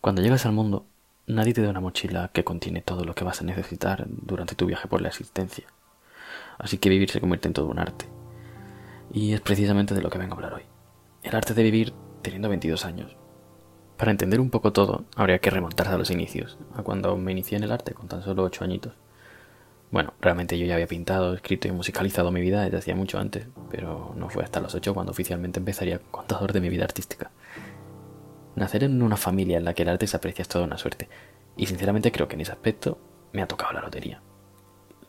Cuando llegas al mundo, nadie te da una mochila que contiene todo lo que vas a necesitar durante tu viaje por la existencia. Así que vivir se convierte en todo un arte. Y es precisamente de lo que vengo a hablar hoy. El arte de vivir teniendo 22 años. Para entender un poco todo, habría que remontarse a los inicios, a cuando me inicié en el arte con tan solo 8 añitos. Bueno, realmente yo ya había pintado, escrito y musicalizado mi vida desde hacía mucho antes, pero no fue hasta los 8 cuando oficialmente empezaría contador de mi vida artística. Nacer en una familia en la que el arte se aprecia es toda una suerte, y sinceramente creo que en ese aspecto me ha tocado la lotería.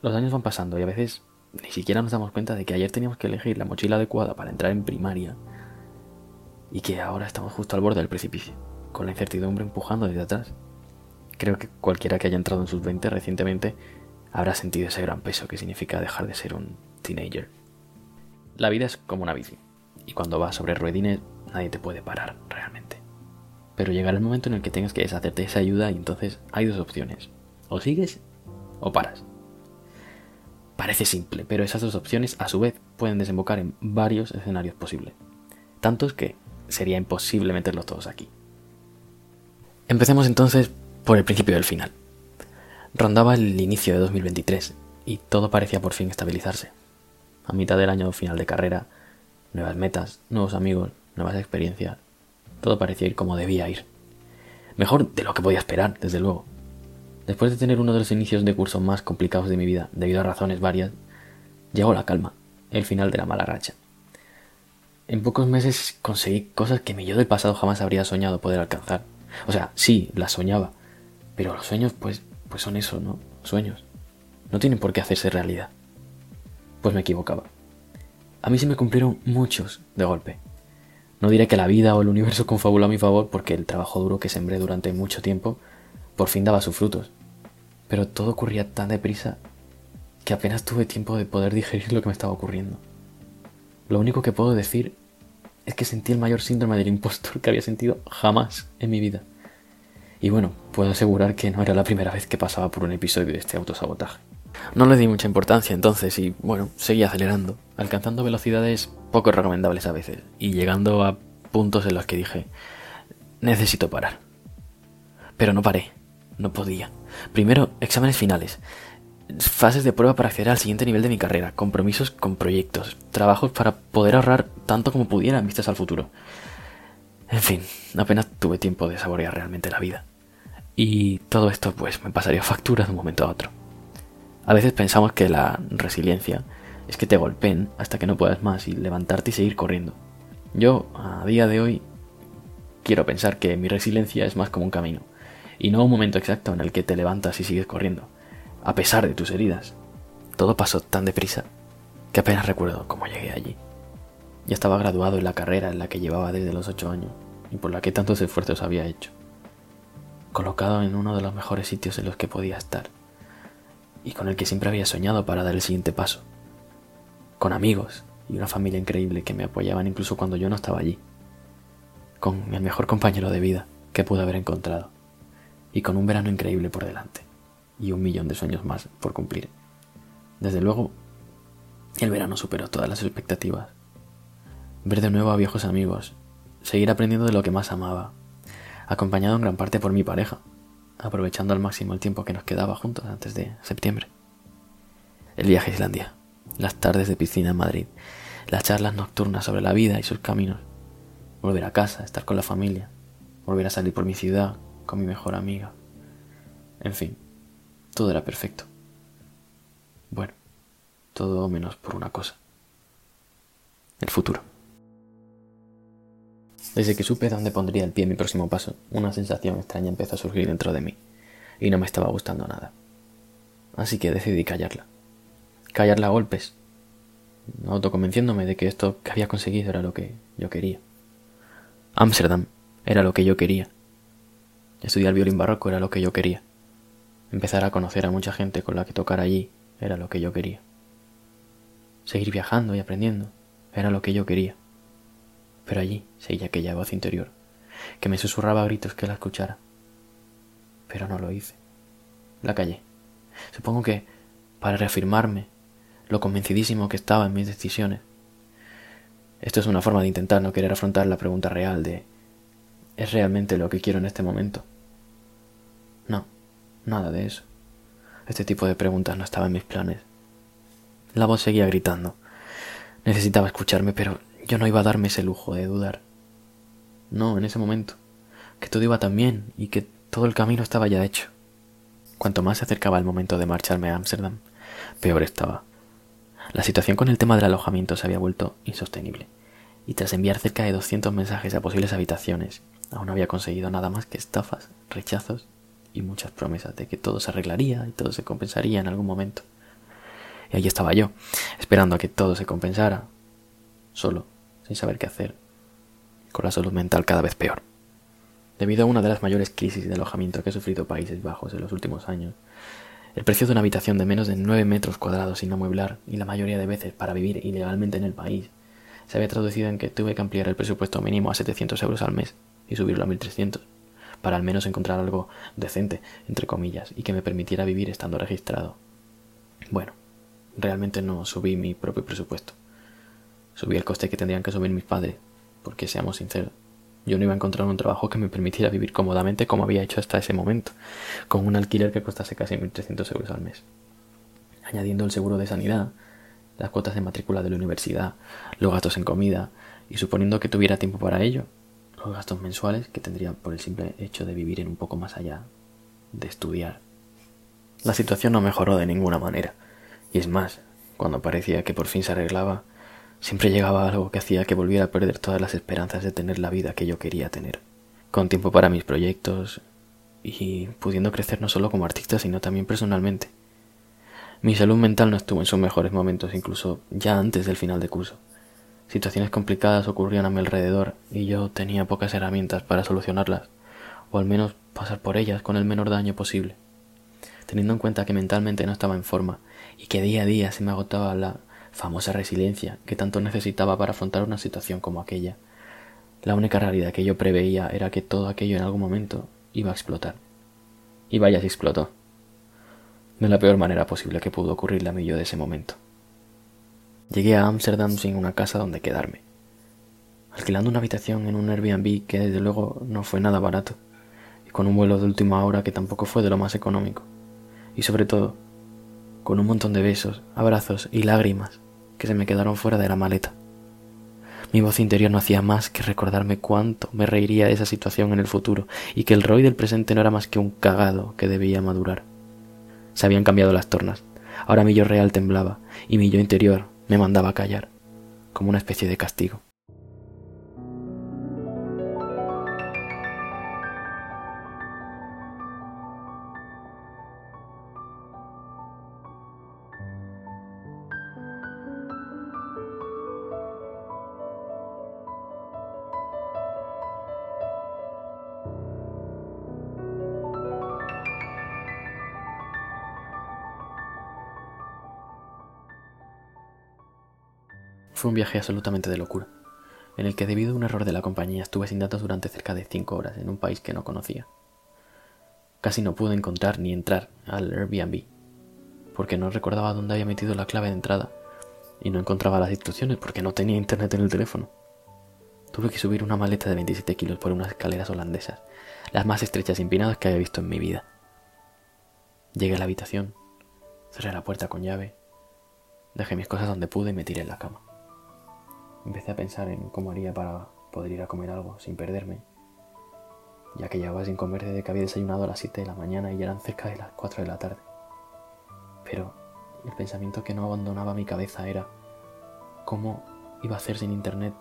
Los años van pasando y a veces ni siquiera nos damos cuenta de que ayer teníamos que elegir la mochila adecuada para entrar en primaria y que ahora estamos justo al borde del precipicio, con la incertidumbre empujando desde atrás. Creo que cualquiera que haya entrado en sus 20 recientemente habrá sentido ese gran peso que significa dejar de ser un teenager. La vida es como una bici, y cuando vas sobre ruedines nadie te puede parar realmente. Pero llegará el momento en el que tengas que deshacerte de esa ayuda y entonces hay dos opciones. O sigues o paras. Parece simple, pero esas dos opciones a su vez pueden desembocar en varios escenarios posibles. Tantos que sería imposible meterlos todos aquí. Empecemos entonces por el principio del final. Rondaba el inicio de 2023 y todo parecía por fin estabilizarse. A mitad del año final de carrera, nuevas metas, nuevos amigos, nuevas experiencias, todo parecía ir como debía ir. Mejor de lo que podía esperar, desde luego. Después de tener uno de los inicios de curso más complicados de mi vida, debido a razones varias, llegó la calma, el final de la mala racha. En pocos meses conseguí cosas que mi yo del pasado jamás habría soñado poder alcanzar. O sea, sí, las soñaba, pero los sueños, pues, pues son eso, ¿no? Sueños. No tienen por qué hacerse realidad. Pues me equivocaba. A mí se me cumplieron muchos de golpe. No diré que la vida o el universo confabuló a mi favor porque el trabajo duro que sembré durante mucho tiempo por fin daba sus frutos. Pero todo ocurría tan deprisa que apenas tuve tiempo de poder digerir lo que me estaba ocurriendo. Lo único que puedo decir es que sentí el mayor síndrome del impostor que había sentido jamás en mi vida. Y bueno, puedo asegurar que no era la primera vez que pasaba por un episodio de este autosabotaje. No le di mucha importancia entonces y bueno, seguí acelerando, alcanzando velocidades poco recomendables a veces y llegando a puntos en los que dije, necesito parar. Pero no paré, no podía. Primero, exámenes finales, fases de prueba para acceder al siguiente nivel de mi carrera, compromisos con proyectos, trabajos para poder ahorrar tanto como pudiera en vistas al futuro. En fin, apenas tuve tiempo de saborear realmente la vida. Y todo esto pues me pasaría factura de un momento a otro. A veces pensamos que la resiliencia es que te golpeen hasta que no puedas más y levantarte y seguir corriendo. Yo, a día de hoy, quiero pensar que mi resiliencia es más como un camino, y no un momento exacto en el que te levantas y sigues corriendo, a pesar de tus heridas. Todo pasó tan deprisa que apenas recuerdo cómo llegué allí. Ya estaba graduado en la carrera en la que llevaba desde los ocho años y por la que tantos esfuerzos había hecho. Colocado en uno de los mejores sitios en los que podía estar y con el que siempre había soñado para dar el siguiente paso con amigos y una familia increíble que me apoyaban incluso cuando yo no estaba allí, con el mejor compañero de vida que pude haber encontrado, y con un verano increíble por delante, y un millón de sueños más por cumplir. Desde luego, el verano superó todas las expectativas. Ver de nuevo a viejos amigos, seguir aprendiendo de lo que más amaba, acompañado en gran parte por mi pareja, aprovechando al máximo el tiempo que nos quedaba juntos antes de septiembre. El viaje a Islandia las tardes de piscina en Madrid, las charlas nocturnas sobre la vida y sus caminos, volver a casa, estar con la familia, volver a salir por mi ciudad con mi mejor amiga. En fin, todo era perfecto. Bueno, todo menos por una cosa. El futuro. Desde que supe dónde pondría el pie en mi próximo paso, una sensación extraña empezó a surgir dentro de mí, y no me estaba gustando nada. Así que decidí callarla callarla a golpes, autoconvenciéndome de que esto que había conseguido era lo que yo quería. Ámsterdam era lo que yo quería. Estudiar violín barroco era lo que yo quería. Empezar a conocer a mucha gente con la que tocar allí era lo que yo quería. Seguir viajando y aprendiendo era lo que yo quería. Pero allí seguía aquella voz interior que me susurraba a gritos que la escuchara. Pero no lo hice. La callé. Supongo que para reafirmarme lo convencidísimo que estaba en mis decisiones. Esto es una forma de intentar no querer afrontar la pregunta real de ¿es realmente lo que quiero en este momento? Nada de eso. Este tipo de preguntas no estaba en mis planes. La voz seguía gritando. Necesitaba escucharme, pero yo no iba a darme ese lujo de dudar. No, en ese momento. Que todo iba tan bien y que todo el camino estaba ya hecho. Cuanto más se acercaba el momento de marcharme a Ámsterdam, peor estaba. La situación con el tema del alojamiento se había vuelto insostenible, y tras enviar cerca de 200 mensajes a posibles habitaciones, aún no había conseguido nada más que estafas, rechazos y muchas promesas de que todo se arreglaría y todo se compensaría en algún momento. Y ahí estaba yo, esperando a que todo se compensara, solo, sin saber qué hacer, con la salud mental cada vez peor. Debido a una de las mayores crisis de alojamiento que ha sufrido Países Bajos en los últimos años, el precio de una habitación de menos de 9 metros cuadrados sin amueblar, y la mayoría de veces para vivir ilegalmente en el país, se había traducido en que tuve que ampliar el presupuesto mínimo a 700 euros al mes y subirlo a 1300, para al menos encontrar algo decente, entre comillas, y que me permitiera vivir estando registrado. Bueno, realmente no subí mi propio presupuesto. Subí el coste que tendrían que subir mis padres, porque seamos sinceros, yo no iba a encontrar un trabajo que me permitiera vivir cómodamente como había hecho hasta ese momento, con un alquiler que costase casi 1.300 euros al mes. Añadiendo el seguro de sanidad, las cuotas de matrícula de la universidad, los gastos en comida, y suponiendo que tuviera tiempo para ello, los gastos mensuales que tendría por el simple hecho de vivir en un poco más allá, de estudiar. La situación no mejoró de ninguna manera, y es más, cuando parecía que por fin se arreglaba, Siempre llegaba algo que hacía que volviera a perder todas las esperanzas de tener la vida que yo quería tener, con tiempo para mis proyectos y pudiendo crecer no solo como artista, sino también personalmente. Mi salud mental no estuvo en sus mejores momentos, incluso ya antes del final de curso. Situaciones complicadas ocurrían a mi alrededor y yo tenía pocas herramientas para solucionarlas, o al menos pasar por ellas con el menor daño posible. Teniendo en cuenta que mentalmente no estaba en forma y que día a día se me agotaba la famosa resiliencia que tanto necesitaba para afrontar una situación como aquella. La única realidad que yo preveía era que todo aquello en algún momento iba a explotar. Y vaya si explotó. De la peor manera posible que pudo ocurrirle a mí yo de ese momento. Llegué a Ámsterdam sin una casa donde quedarme, alquilando una habitación en un Airbnb que desde luego no fue nada barato, y con un vuelo de última hora que tampoco fue de lo más económico, y sobre todo con un montón de besos, abrazos y lágrimas que se me quedaron fuera de la maleta. Mi voz interior no hacía más que recordarme cuánto me reiría de esa situación en el futuro y que el Roy del presente no era más que un cagado que debía madurar. Se habían cambiado las tornas. Ahora mi yo real temblaba y mi yo interior me mandaba callar, como una especie de castigo. Fue un viaje absolutamente de locura, en el que debido a un error de la compañía estuve sin datos durante cerca de cinco horas en un país que no conocía. Casi no pude encontrar ni entrar al Airbnb, porque no recordaba dónde había metido la clave de entrada y no encontraba las instrucciones porque no tenía internet en el teléfono. Tuve que subir una maleta de 27 kilos por unas escaleras holandesas, las más estrechas y empinadas que había visto en mi vida. Llegué a la habitación, cerré la puerta con llave, dejé mis cosas donde pude y me tiré en la cama. Empecé a pensar en cómo haría para poder ir a comer algo sin perderme, ya que llevaba sin comer desde que había desayunado a las 7 de la mañana y eran cerca de las 4 de la tarde. Pero el pensamiento que no abandonaba mi cabeza era cómo iba a hacer sin internet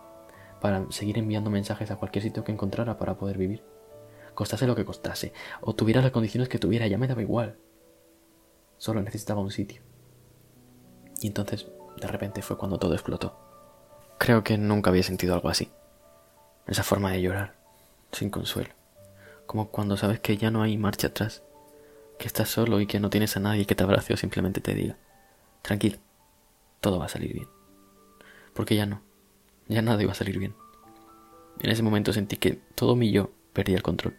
para seguir enviando mensajes a cualquier sitio que encontrara para poder vivir. Costase lo que costase, o tuviera las condiciones que tuviera, ya me daba igual. Solo necesitaba un sitio. Y entonces, de repente fue cuando todo explotó. Creo que nunca había sentido algo así. Esa forma de llorar, sin consuelo. Como cuando sabes que ya no hay marcha atrás, que estás solo y que no tienes a nadie que te abrace o simplemente te diga, tranquilo, todo va a salir bien. Porque ya no, ya nada iba a salir bien. En ese momento sentí que todo mi yo perdía el control.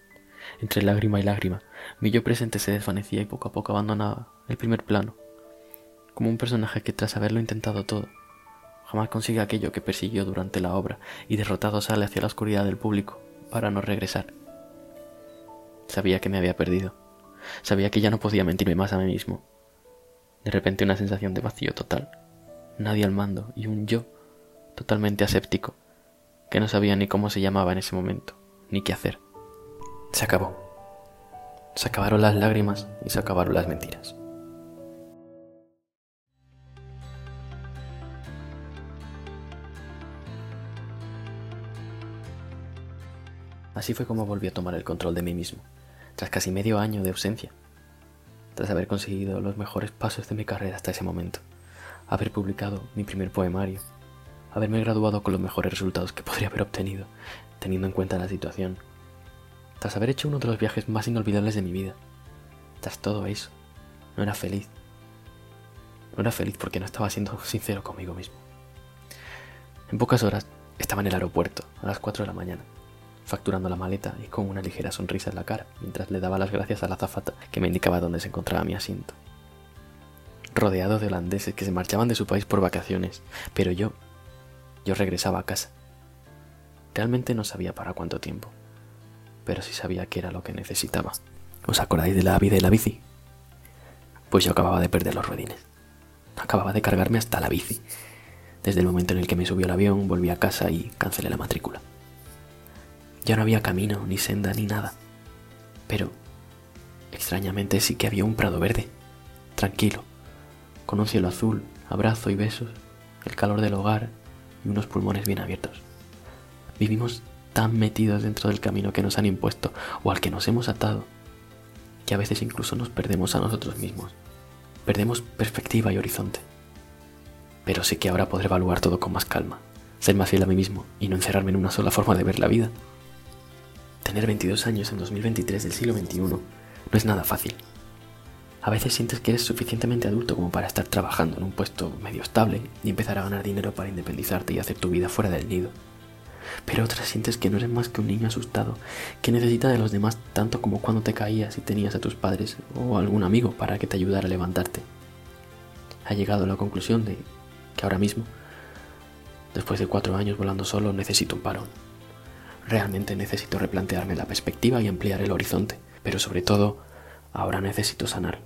Entre lágrima y lágrima, mi yo presente se desvanecía y poco a poco abandonaba el primer plano, como un personaje que tras haberlo intentado todo, Jamás consigue aquello que persiguió durante la obra y derrotado sale hacia la oscuridad del público para no regresar. Sabía que me había perdido, Sabía que ya no podía mentirme más a mí mismo. De repente una sensación de vacío total. Nadie al mando y un yo totalmente aséptico, que no sabía ni cómo se llamaba en ese momento, ni qué hacer. Se acabó. Se acabaron las lágrimas y se acabaron las mentiras. Así fue como volví a tomar el control de mí mismo, tras casi medio año de ausencia, tras haber conseguido los mejores pasos de mi carrera hasta ese momento, haber publicado mi primer poemario, haberme graduado con los mejores resultados que podría haber obtenido, teniendo en cuenta la situación, tras haber hecho uno de los viajes más inolvidables de mi vida. Tras todo eso, no era feliz. No era feliz porque no estaba siendo sincero conmigo mismo. En pocas horas estaba en el aeropuerto, a las 4 de la mañana, facturando la maleta y con una ligera sonrisa en la cara, mientras le daba las gracias a la azafata que me indicaba dónde se encontraba mi asiento. Rodeado de holandeses que se marchaban de su país por vacaciones, pero yo, yo regresaba a casa. Realmente no sabía para cuánto tiempo, pero sí sabía que era lo que necesitaba. ¿Os acordáis de la vida de la bici? Pues yo acababa de perder los ruedines. Acababa de cargarme hasta la bici. Desde el momento en el que me subió al avión, volví a casa y cancelé la matrícula. Ya no había camino, ni senda, ni nada. Pero, extrañamente, sí que había un prado verde, tranquilo, con un cielo azul, abrazo y besos, el calor del hogar y unos pulmones bien abiertos. Vivimos tan metidos dentro del camino que nos han impuesto o al que nos hemos atado, que a veces incluso nos perdemos a nosotros mismos. Perdemos perspectiva y horizonte. Pero sé que ahora podré evaluar todo con más calma, ser más fiel a mí mismo y no encerrarme en una sola forma de ver la vida. Tener 22 años en 2023 del siglo XXI no es nada fácil. A veces sientes que eres suficientemente adulto como para estar trabajando en un puesto medio estable y empezar a ganar dinero para independizarte y hacer tu vida fuera del nido. Pero otras sientes que no eres más que un niño asustado, que necesita de los demás tanto como cuando te caías y tenías a tus padres o algún amigo para que te ayudara a levantarte. Ha llegado a la conclusión de que ahora mismo, después de cuatro años volando solo, necesito un parón. Realmente necesito replantearme la perspectiva y ampliar el horizonte, pero sobre todo, ahora necesito sanar.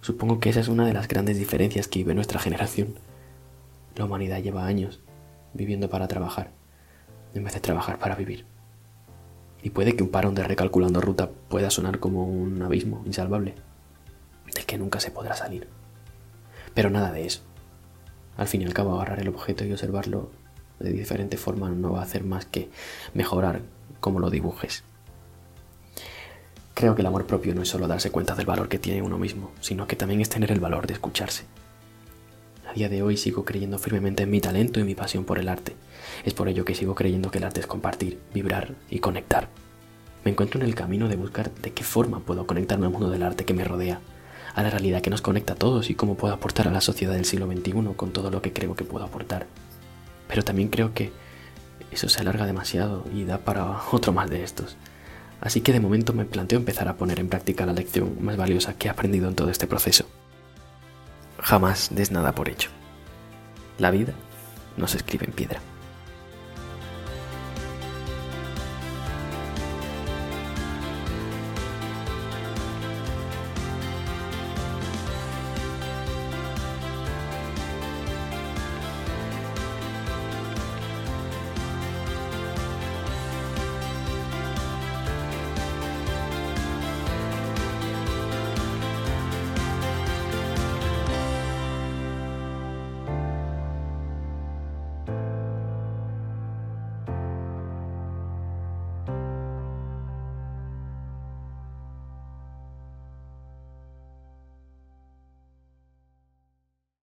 Supongo que esa es una de las grandes diferencias que vive nuestra generación. La humanidad lleva años viviendo para trabajar, en vez de trabajar para vivir. Y puede que un parón de recalculando ruta pueda sonar como un abismo insalvable, del que nunca se podrá salir. Pero nada de eso. Al fin y al cabo, agarrar el objeto y observarlo de diferente forma no va a hacer más que mejorar cómo lo dibujes. Creo que el amor propio no es solo darse cuenta del valor que tiene uno mismo, sino que también es tener el valor de escucharse. A día de hoy sigo creyendo firmemente en mi talento y mi pasión por el arte. Es por ello que sigo creyendo que el arte es compartir, vibrar y conectar. Me encuentro en el camino de buscar de qué forma puedo conectarme al mundo del arte que me rodea, a la realidad que nos conecta a todos y cómo puedo aportar a la sociedad del siglo XXI con todo lo que creo que puedo aportar. Pero también creo que eso se alarga demasiado y da para otro más de estos. Así que de momento me planteo empezar a poner en práctica la lección más valiosa que he aprendido en todo este proceso. Jamás des nada por hecho. La vida no se escribe en piedra.